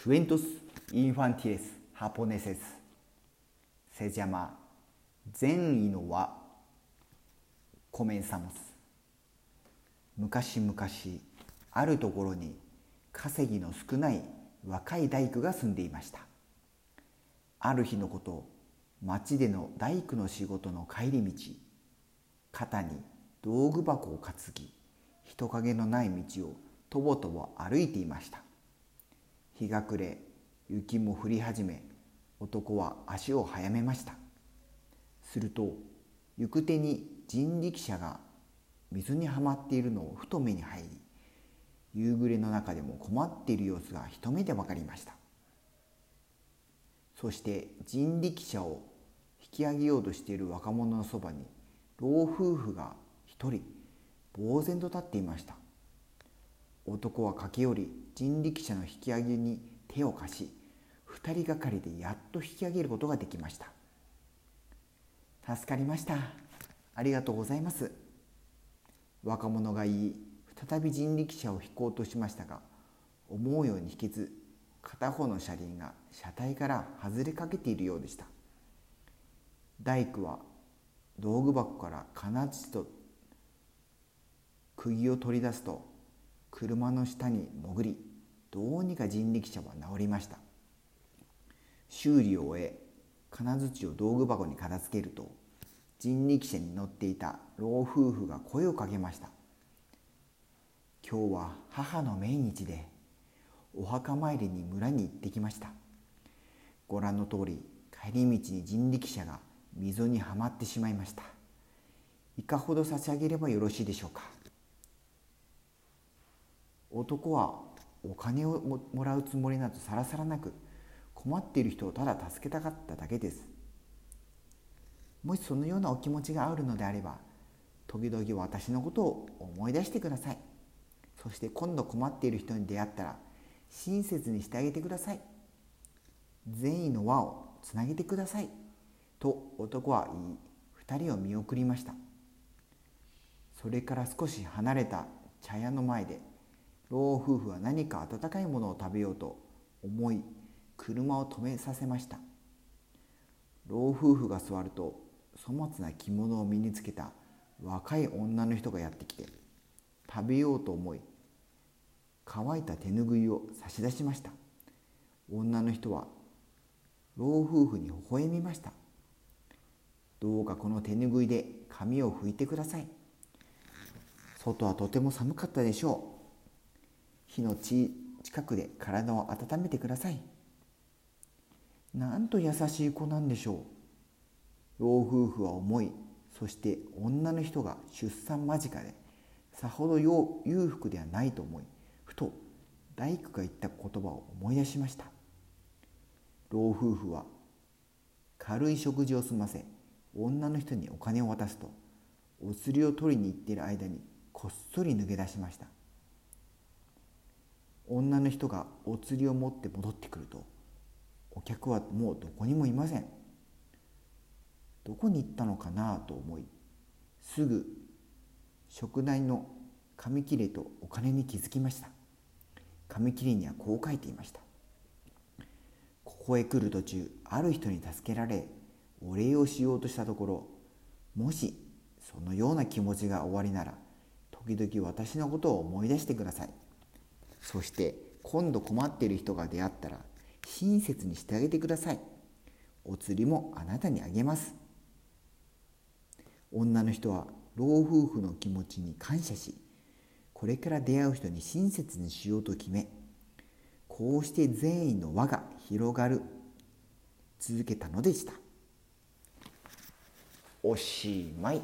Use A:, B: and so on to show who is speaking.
A: クエントス・インファンティレス・ハポネセスセジャマ善意の輪コメンサモス昔々あるところに稼ぎの少ない若い大工が住んでいましたある日のこと町での大工の仕事の帰り道肩に道具箱を担ぎ人影のない道をとぼとぼ歩いていました日が暮れ雪も降り始め男は足を速めました。すると行く手に人力車が水にはまっているのをふと目に入り夕暮れの中でも困っている様子が一目で分かりました。そして人力車を引き上げようとしている若者のそばに老夫婦が一人呆然と立っていました。男は駆け寄り人力車の引き上げに手を貸し二人がかりでやっと引き上げることができました。助かりました。ありがとうございます。若者が言い再び人力車を引こうとしましたが思うように引けず片方の車輪が車体から外れかけているようでした。大工は道具箱から金槌と釘を取り出すと車の下に潜りどうにか人力車は治りました。修理を終え金槌を道具箱に片付けると人力車に乗っていた老夫婦が声をかけました。今日は母の命日でお墓参りに村に行ってきました。ご覧の通り帰り道に人力車が溝にはまってしまいました。いかほど差し上げればよろしいでしょうか。男はお金をもらうつもりなどさらさらなく困っている人をただ助けたかっただけです。もしそのようなお気持ちがあるのであれば時々私のことを思い出してください。そして今度困っている人に出会ったら親切にしてあげてください。善意の輪をつなげてください。と男は言い二人を見送りました。それから少し離れた茶屋の前で老夫婦は何か温かいものを食べようと思い車を止めさせました。老夫婦が座ると粗末な着物を身につけた若い女の人がやってきて食べようと思い乾いた手ぬぐいを差し出しました。女の人は老夫婦に微笑みました。どうかこの手ぬぐいで髪を拭いてください。外はとても寒かったでしょう。火の近くで体を温めてください。なんと優しい子なんでしょう。老夫婦は思い。そして女の人が出産間近でさほど裕福ではないと思いふと大工が言った言葉を思い出しました。老夫婦は軽い食事を済ませ女の人にお金を渡すとお釣りを取りに行っている間にこっそり抜け出しました。女の人がお釣りを持って戻ってくるとお客はもうどこにもいません。どこに行ったのかなと思いすぐ食台の紙切れとお金に気づきました。紙切れにはこう書いていました。ここへ来る途中ある人に助けられお礼をしようとしたところもしそのような気持ちがおありなら時々私のことを思い出してください。そして今度困っている人が出会ったら親切にしてあげてください。お釣りもあなたにあげます。女の人は老夫婦の気持ちに感謝しこれから出会う人に親切にしようと決めこうして善意の輪が広がる。続けたのでした。おしまい。